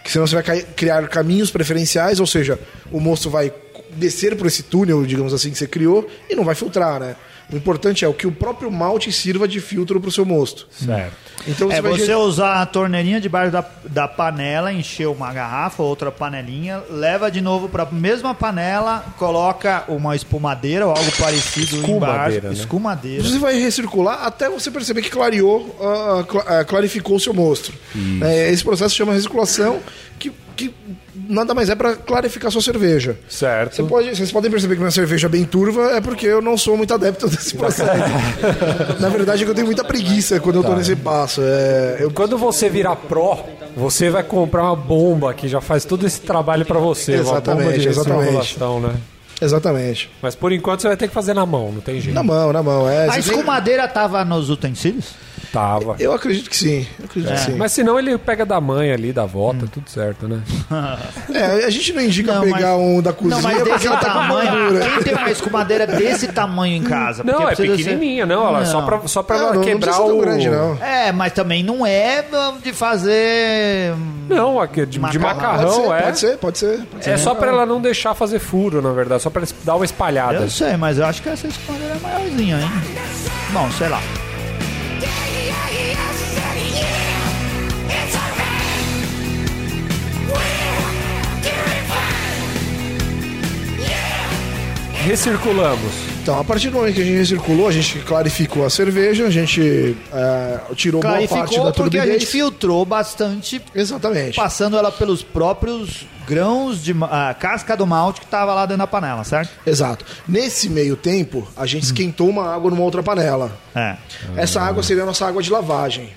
Que senão você vai criar caminhos preferenciais, ou seja, o moço vai descer por esse túnel, digamos assim, que você criou e não vai filtrar, né? O importante é o que o próprio malte sirva de filtro para o seu mosto. Certo. Então É vai você usar a torneirinha debaixo da, da panela, encher uma garrafa, outra panelinha, leva de novo para a mesma panela, coloca uma espumadeira ou algo parecido embaixo. Escumadeira, né? Escumadeira. Você vai recircular até você perceber que clareou, cla- ah, clarificou o seu monstro. É, esse processo se chama recirculação, que, que nada mais é para clarificar sua cerveja. Certo. Você pode, vocês podem perceber que minha cerveja é bem turva é porque eu não sou muito adepto desse processo. Na verdade, é que eu tenho muita preguiça quando eu tô nesse passo. É, eu, Quando você virar pró, Você vai comprar uma bomba que já faz todo esse trabalho pra você. uma bomba Exatamente, de exatamente. né? Exatamente. Mas por enquanto você vai ter que fazer na mão, não tem jeito. Na mão, na mão. É, A você tem- escumadeira tava nos utensílios? Tava. Eu acredito que sim. Eu acredito que sim. Mas senão ele pega da mãe ali, da avó, tá tudo certo, né? É, a gente não indica Não, pegar mas- um da cozinha Não, mas porque desse ela tá. Quem tem uma escumadeira desse tamanho em casa? Não, é precisa ser- pequenininha, não. Ela, Só Não. pra, só pra Não, não, não quebrar tão o... grande, não. É, mas também não é de fazer. Não, aqui, de, de Macarrão. macarrão, pode ser, é. Pode ser, pode ser. pode ser. É só pra ela não deixar fazer furo, na verdade. Só pra dar uma espalhada. Eu sei, mas eu acho que essa escumadeira é maiorzinha, hein? Bom, sei lá. Recirculamos. Então, a partir do momento que a gente recirculou, a gente clarificou a cerveja, a gente é, tirou boa parte Clarificou da porque a turbidez. gente filtrou bastante, Exatamente. passando ela pelos próprios grãos de ma- a casca do malte que tava lá dentro da panela, certo? Exato. Nesse meio tempo, a Hum. gente esquentou uma água numa outra panela. É. Essa água seria a nossa água de lavagem.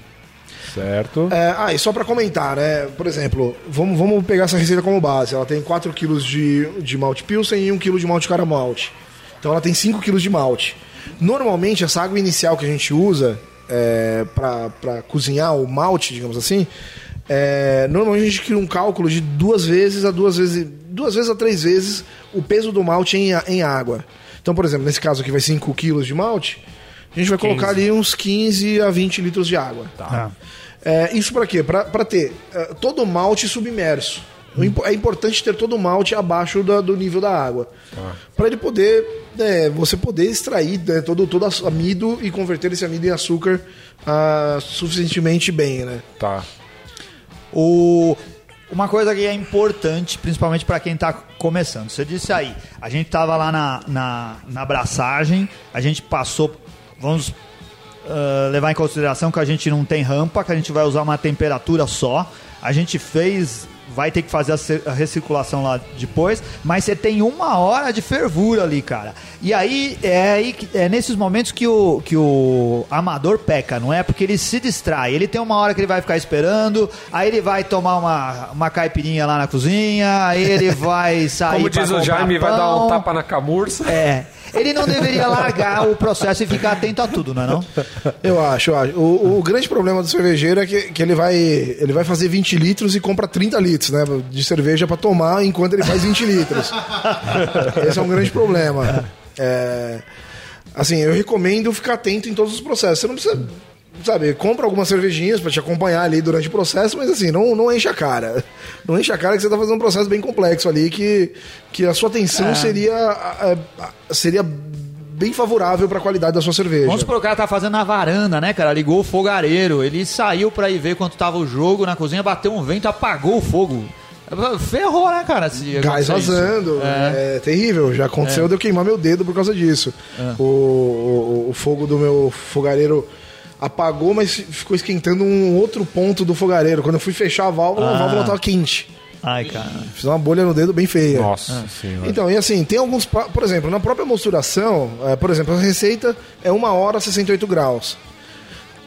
Certo. É, ah, e só pra comentar, né? Por exemplo, vamos, vamos pegar essa receita como base. Ela tem 4 kg de, de malte pilsen e 1 kg de malte caramalte. Então ela tem 5 kg de malte. Normalmente, essa água inicial que a gente usa é, pra para cozinhar o malte, digamos assim, é, normalmente a gente cria um cálculo de duas vezes a duas vezes, duas vezes a três vezes o peso do malte em, em água. Então, por exemplo, nesse caso aqui vai 5 kg de malte, a gente vai colocar ali uns 15 a 20 litros de água. Tá. É, isso para quê? Para ter é, todo o malte submerso. Impo- É importante ter todo o malte abaixo da- do nível da água. Para ele poder, é, você poder extrair né, todo, todo o amido e converter esse amido em açúcar ah, suficientemente bem, né? Tá. O, uma coisa que é importante, principalmente para quem está começando. Você disse aí, a gente tava lá na, na, na abraçagem, a gente passou. Vamos ah, levar em consideração que a gente não tem rampa, que a gente vai usar uma temperatura só. A gente fez. Vai ter que fazer a recirculação lá depois, mas você tem uma hora de fervura ali, cara. E aí é, aí é nesses momentos que o, que o amador peca, não é? Porque ele se distrai. Ele tem uma hora que ele vai ficar esperando, aí ele vai tomar uma, uma caipirinha lá na cozinha, aí ele vai sair. Como diz o Jaime, vai dar um pão. tapa na camurça. É. Ele não deveria largar o processo e ficar atento a tudo, não é não? Eu acho, eu acho. O, o grande problema do cervejeiro é que, que ele, vai, ele vai fazer 20 litros e compra 30 litros né, de cerveja para tomar enquanto ele faz 20 litros. Esse é um grande problema. É, assim, eu recomendo ficar atento em todos os processos. Você não precisa, sabe, compra algumas cervejinhas para te acompanhar ali durante o processo, mas assim, não, não enche a cara. Não enche a cara que você tá fazendo um processo bem complexo ali, que, que a sua atenção seria, é, seria bem favorável para a qualidade da sua cerveja. Vamos supor, o cara tá fazendo na varanda, né, cara? Ligou o fogareiro, ele saiu pra ir ver quanto tava o jogo na cozinha, bateu um vento, apagou o fogo. Ferrou, né, cara? Se Gás vazando, É. é. terrível. Já aconteceu de eu queimar meu dedo por causa disso. O, o, o fogo do meu fogareiro apagou, mas ficou esquentando um outro ponto do fogareiro. Quando eu fui fechar a válvula, a válvula tava quente. Ai, cara. Fiz uma bolha no dedo bem feia. Nossa senhora. Então, e assim, tem alguns. Por exemplo, na própria mosturação, é, por exemplo, a receita é 1 hora 68 graus.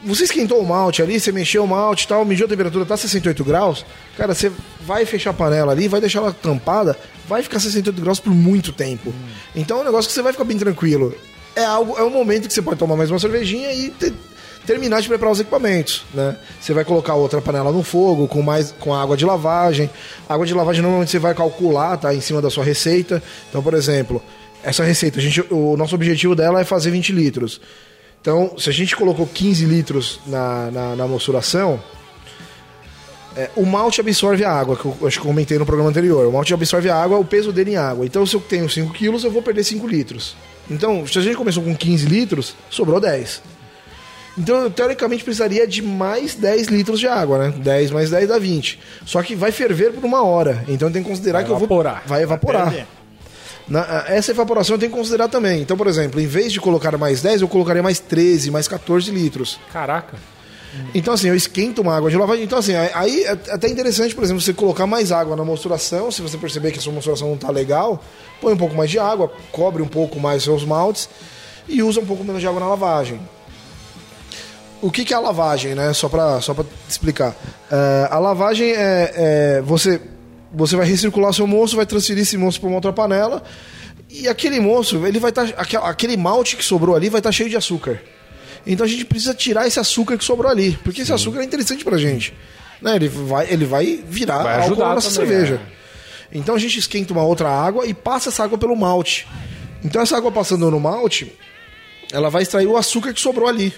Você esquentou o malte ali, você mexeu o malte e tal, mediu a temperatura, tá 68 graus. Cara, você vai fechar a panela ali, vai deixar ela tampada, vai ficar 68 graus por muito tempo. Então é um negócio que você vai ficar bem tranquilo. É algo, é um momento que você pode tomar mais uma cervejinha e te- terminar de preparar os equipamentos, né? Você vai colocar outra panela no fogo com mais com água de lavagem. Água de lavagem normalmente você vai calcular, tá, em cima da sua receita. Então, por exemplo, essa receita, a gente, o nosso objetivo dela é fazer 20 litros. Então, se a gente colocou 15 litros na, na, na mosturação, é, o malte absorve a água, que eu acho que comentei no programa anterior. O malte absorve a água, o peso dele em água. Então, se eu tenho 5 quilos, eu vou perder 5 litros. Então, se a gente começou com 15 litros, sobrou 10. Então, eu, teoricamente, precisaria de mais 10 litros de água, né? 10 mais 10 dá 20. Só que vai ferver por uma hora. Então, tem que considerar Vai que eu vou... evaporar. Vai evaporar. perder. Na- essa evaporação eu tenho que considerar também. Então, por exemplo, em vez de colocar mais 10, eu colocaria mais 13, mais 14 litros. Caraca. Então, assim, eu esquento uma água de lavagem. Então, assim, aí é até interessante, por exemplo, você colocar mais água na mosturação. Se você perceber que a sua mosturação não está legal, põe um pouco mais de água, cobre um pouco mais os seus maltes e usa um pouco menos de água na lavagem. O que, que é a lavagem, né? Só pra, só pra explicar. É, a lavagem é, é você, você vai recircular seu moço, vai transferir esse moço para uma outra panela e aquele moço, ele vai estar, aquele malte que sobrou ali vai estar cheio de açúcar. Então a gente precisa tirar esse açúcar que sobrou ali, porque esse açúcar é interessante pra gente. Né? Ele, vai, ele vai virar Vai álcool na nossa também, cerveja. é. Então a gente esquenta uma outra água e passa essa água pelo malte. Então essa água passando no malte, ela vai extrair o açúcar que sobrou ali.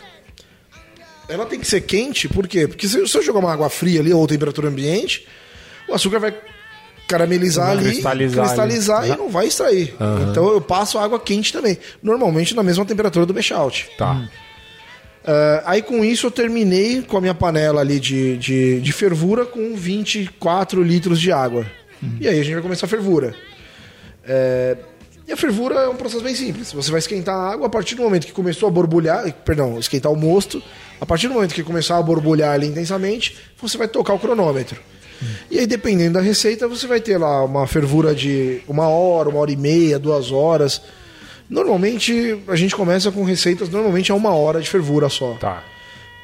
Ela tem que ser quente, por quê? Porque se se eu jogar uma água fria ali ou temperatura ambiente, o açúcar vai caramelizar ali, cristalizar cristalizar, ali. e não vai extrair. Então eu passo água quente também. Normalmente na mesma temperatura do Bechout. Tá. Ah, aí com isso eu terminei com a minha panela ali de, de, de fervura com 24 litros de água. E aí a gente vai começar a fervura. É, e a fervura é um processo bem simples. Você vai esquentar a água a partir do momento que começou a borbulhar, perdão, esquentar o mosto. A partir do momento que começar a borbulhar ali intensamente, você vai tocar o cronômetro. E aí, dependendo da receita, você vai ter lá uma fervura de uma hora, uma hora e meia, duas horas. Normalmente a gente começa com receitas, normalmente é uma hora de fervura só. Tá.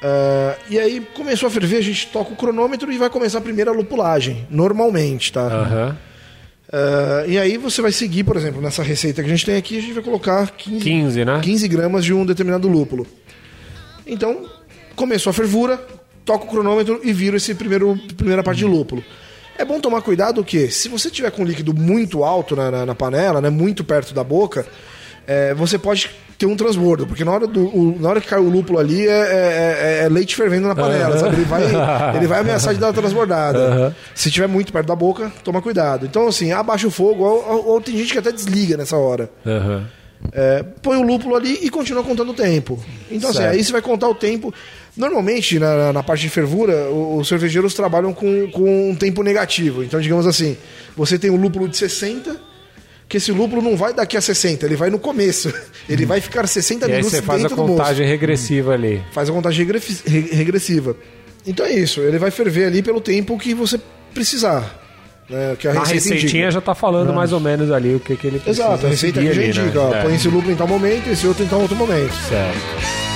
Ah, e aí começou a ferver, a gente toca o cronômetro e vai começar a primeira lupulagem, normalmente, tá? Aham. Ah, e aí você vai seguir, por exemplo, nessa receita que a gente tem aqui, a gente vai colocar 15, 15, né? 15 gramas de um determinado lúpulo. Então, começou a fervura, toca o cronômetro e vira esse primeiro primeira parte de lúpulo. É bom tomar cuidado que, se você tiver com líquido muito alto na, na- na panela, né, muito perto da boca, é, você pode ter um transbordo, porque na hora, do, o- na hora que cai o lúpulo ali é, é- é- é leite fervendo na panela, sabe? Ele vai, ele vai ameaçar de dar uma transbordada. Se tiver muito perto da boca, toma cuidado. Então, assim, abaixa o fogo, ou, ou- ou tem gente que até desliga nessa hora. Aham. É, põe o lúpulo ali e continua contando o tempo. Então, assim, Certo. aí você vai contar o tempo. Normalmente, na, na parte de fervura, os cervejeiros trabalham com, com um tempo negativo. Então, digamos assim, você tem um lúpulo de 60, que esse lúpulo não vai daqui a 60, ele vai no começo. Ele vai ficar 60 E aí minutos você faz a contagem regressiva ali. Faz a contagem regre- re- regressiva. Então é isso, ele vai ferver ali pelo tempo que você precisar. Né, que a Na receita receitinha indica. já tá falando mais ou menos ali o que, que ele precisa Exato, a receita já né? indica. ó, É. Põe esse lúpulo em tal momento, esse outro em tal outro momento. Certo.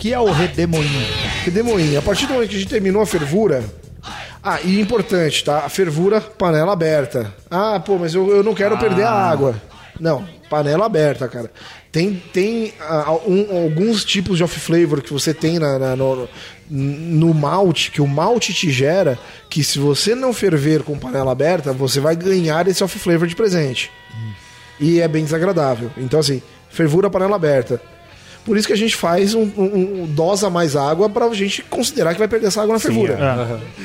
Que é o redemoinho? Redemoinho. A partir do momento que a gente terminou a fervura. Ah, e importante, tá? A fervura, panela aberta. Ah, pô, mas eu, eu não quero perder a água. Não, panela aberta, cara. Tem, tem ah, um- alguns tipos de off-flavor que você tem na, na- no, no malte, que o malte te gera, que se você não ferver com panela aberta, você vai ganhar esse off-flavor de presente. E é bem desagradável. Então, assim, fervura, panela aberta. Por isso que a gente faz um, um- um- dosa mais água pra gente considerar que vai perder essa água na fervura.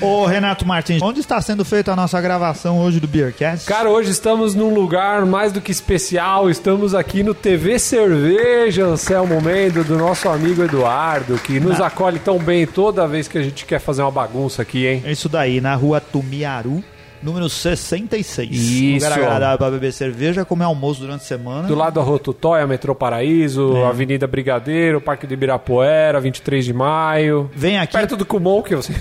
Ô, Renato Martins, onde está sendo feita a nossa gravação hoje do Beercast? Cara, hoje estamos num lugar mais do que especial. Estamos aqui no TV Cerveja, Anselmo Mendes, do nosso amigo Eduardo, que nos acolhe tão bem toda vez que a gente quer fazer uma bagunça aqui, hein? É Isso daí, na rua Tumiaru, número 66. Isso. Lugar agradável para beber cerveja, comer almoço durante a semana. Do lado da Rotutóia, Metrô Paraíso, Avenida Brigadeiro, Parque do Ibirapuera, 23 de maio. Vem aqui, Perto do Kumon, que você...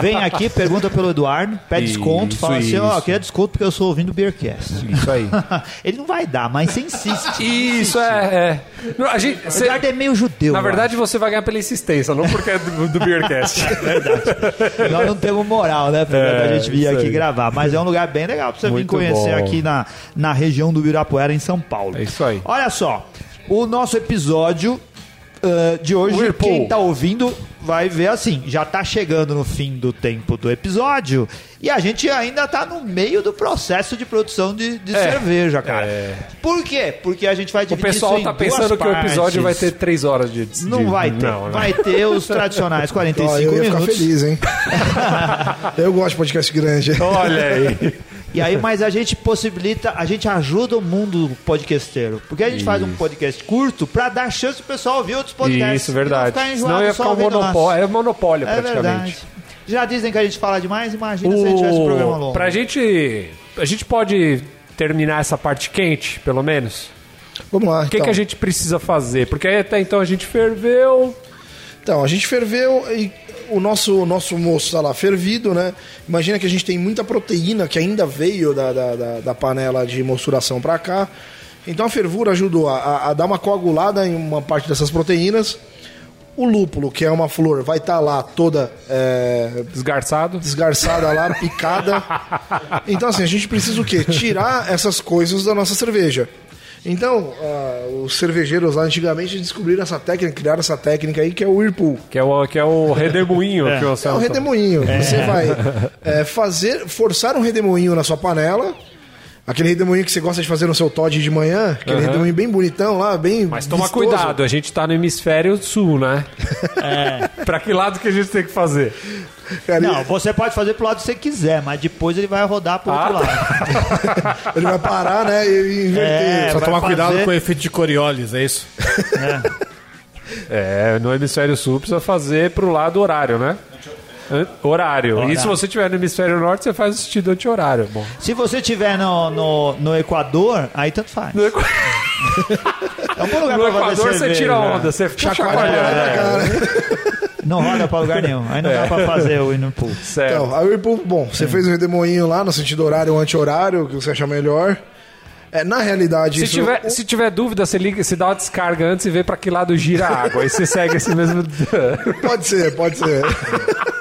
vem aqui, pergunta pelo Eduardo, pede Isso, desconto, fala assim, ó, isso. queria desconto porque eu sou ouvindo o Beercast. Isso aí. Ele não vai dar, mas você insiste. Isso, é, é. A gente, O Eduardo é meio judeu. na verdade, você vai ganhar pela insistência, não porque é do, do Beercast. acho. nós não temos moral, né, Fernando, É, pra gente vir aqui gravar. Mas é um lugar bem legal pra você vir Muito conhecer bom. aqui na, na região do Ibirapuera, em São Paulo. É isso aí. Olha só, o nosso episódio ah, de hoje, Whirlpool. quem tá ouvindo vai ver assim, já tá chegando no fim do tempo do episódio e a gente ainda tá no meio do processo de produção de, de É, cerveja, cara. é. Por quê? Porque a gente vai O dividir pessoal isso em tá duas pensando que o episódio vai ter 3 horas de. de- Não vai ter. Não, né? Vai ter os tradicionais 45 Ó, eu ia ficar minutos. feliz, hein? eu gosto de podcast grande. Olha aí. E aí, mas a gente possibilita, a gente ajuda o mundo podcasteiro. Porque a gente faz um podcast curto pra dar chance pro pessoal ouvir outros podcasts. Isso, verdade. Não Senão ia ficar um monopólio. É monopólio, É praticamente. verdade. Já dizem que a gente fala demais, imagina se a gente tivesse um programa longo. Pra gente. A gente pode terminar essa parte quente, pelo menos? Vamos lá. O que, então. que a gente precisa fazer? Porque aí até então a gente ferveu. Então, a gente ferveu e o nosso, nosso moço tá lá fervido, né? Imagina que a gente tem muita proteína que ainda veio da, da, da- da panela de mosturação para cá. Então a fervura ajudou a, a- dar uma coagulada em uma parte dessas proteínas. O lúpulo, que é uma flor, vai estar lá toda é, Desgarçado. desgarçada lá, picada. Então, assim, a gente precisa o quê? Tirar essas coisas da nossa cerveja. Então, ah, os cervejeiros lá antigamente descobriram essa técnica, criaram essa técnica aí que é o Whirlpool. Que é o, que é o redemoinho que o É um redemoinho. Você vai é, fazer, forçar um redemoinho na sua panela. Aquele redemoinho que você gosta de fazer no seu Todd de manhã, aquele Aham. redemoinho bem bonitão lá, bem Mas toma vistoso. cuidado, a gente tá no hemisfério sul, né? É. pra que lado que a gente tem que fazer? Cara, Não, você pode fazer pro lado que você quiser, mas depois ele vai rodar pro outro Ah. lado. Ele vai parar, né, e inverter. É, Só tomar cuidado fazer- com o efeito de Coriolis, é isso? É, no hemisfério sul precisa fazer pro lado horário, né? An- Horário. E se você tiver no hemisfério norte, você faz o sentido anti-horário. Bom. Se você tiver no, no, no Equador, aí tanto faz. No, Equ- É um bom lugar no pra Equador você cerveja, tira né? onda, você fica Chacoalha é. né? Não roda pra lugar nenhum. Aí não dá pra fazer o hino pool. Certo. Então, a Whirlpool, bom, você fez o redemoinho lá no sentido horário ou anti-horário, o que você achar melhor. É, na realidade, Se isso- tiver, se tiver dúvida, você, liga, você dá uma descarga antes e vê pra que lado gira a água. Aí você segue esse mesmo. Pode ser, pode ser.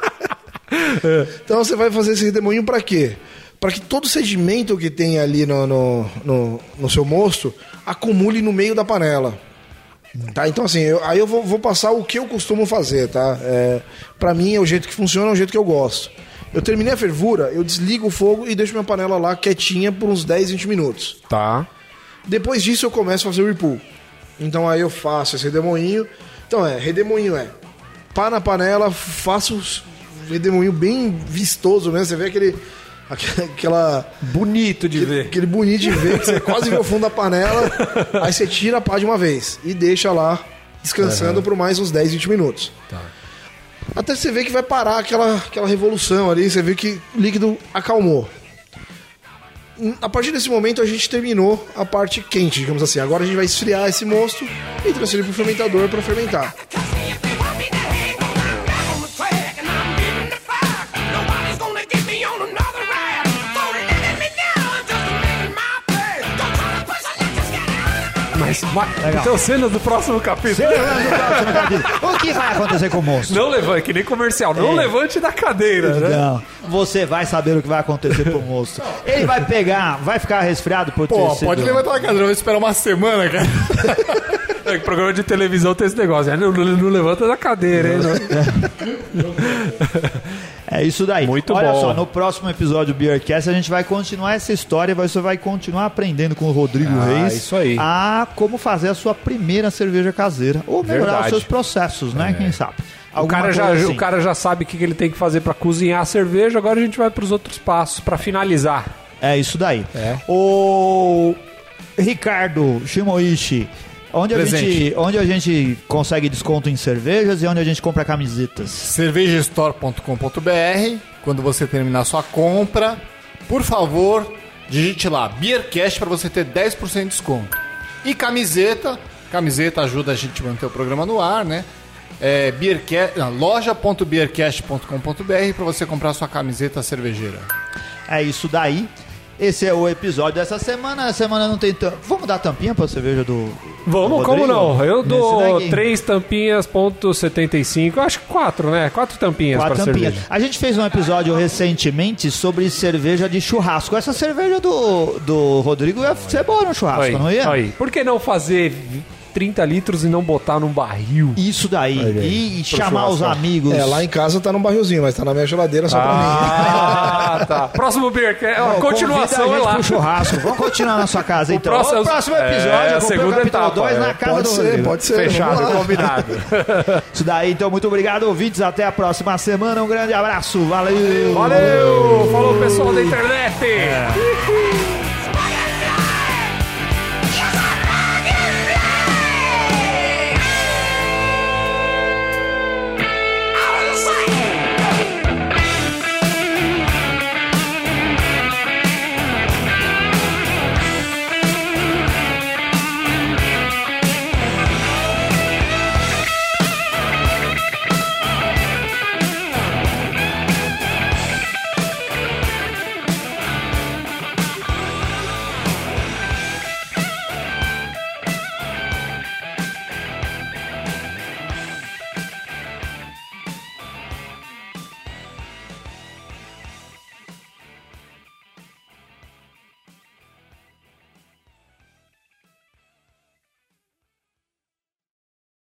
então você vai fazer esse redemoinho pra quê? Para que todo o sedimento que tem ali no, no, no, no seu mosto acumule no meio da panela. Tá? Então assim, eu- aí eu vou, vou passar o que eu costumo fazer, tá? É, para mim é o jeito que funciona, é o jeito que eu gosto. Eu terminei a fervura, eu desligo o fogo e deixo minha panela lá quietinha por uns 10, 20 minutos. Tá. Depois disso eu começo a fazer o repool. Então aí eu faço esse redemoinho. Então é, redemoinho é pá na panela, faço redemoinho bem vistoso mesmo. Você vê aquele. aque- Aquela. Bonito de ver. Aquele bonito de ver, que você quase vê o fundo da panela. Aí você tira a pá de uma vez e deixa lá descansando por mais uns 10, 20 minutos. Até você ver que vai parar aquela, aquela revolução ali, você vê que o líquido acalmou. A partir desse momento a gente terminou a parte quente, digamos assim. Agora a gente vai esfriar esse mosto e transferir para o fermentador para fermentar. Mas, mas então, cenas do próximo capítulo. O que vai acontecer com o monstro? Não levante, que nem comercial. Não levante da cadeira, né? Não, você vai saber o que vai acontecer com o monstro. Ele vai pegar, vai ficar resfriado por Pô, ter sido- pode levantar a cadeira, eu vou esperar uma semana, cara. É, programa de televisão tem esse negócio. né? Não, não- não levanta da cadeira, hein? É isso daí. Muito Olha bom. só, no próximo episódio do Beercast a gente vai continuar essa história e você vai continuar aprendendo com o Rodrigo Ah, Reis isso aí. a como fazer a sua primeira cerveja caseira ou melhorar Verdade. os seus processos, né? Quem sabe? O cara, já, assim. o cara já sabe o que ele tem que fazer pra cozinhar a cerveja. Agora a gente vai pros outros passos pra finalizar. É isso daí. É. O Ricardo Shimoishi, onde a, gente, onde a gente consegue desconto em cervejas e onde a gente compra camisetas? cervejastore.com.br. Quando você terminar sua compra, por favor, digite lá Beercast para você ter 10% de desconto. E camiseta, camiseta ajuda a gente a manter o programa no ar, né? É loja.beercast.com.br para você comprar sua camiseta cervejeira. É isso daí. Esse é o episódio dessa semana. A semana não tem. Vamos dar tampinha pra cerveja do. Vamos, como não? Eu dou três tampinhas, ponto 75. Eu acho que quatro, né? Quatro tampinhas Quatro tampinhas. cerveja. A gente fez um episódio recentemente sobre cerveja de churrasco. Essa cerveja do, do Rodrigo ia ser boa no churrasco, Aí, não ia? aí. Por que não fazer 30 litros e não botar num barril? Isso daí. E chamar os amigos. É, lá em casa tá num barrilzinho, mas tá na minha geladeira só pra mim. Ah, tá. Próximo beer, que é a Ó, continuação a é lá. pro churrasco. Vamos continuar na sua casa, então. próximo- o próximo é, episódio, a acompanha segunda o capítulo etapa, 2 é. na casa Pode do ser, Rodrigo. pode ser. Fechado, combinado. Isso daí, então, muito obrigado, ouvintes. Até a próxima semana. Um grande abraço. Valeu! Valeu! Falou, pessoal da internet!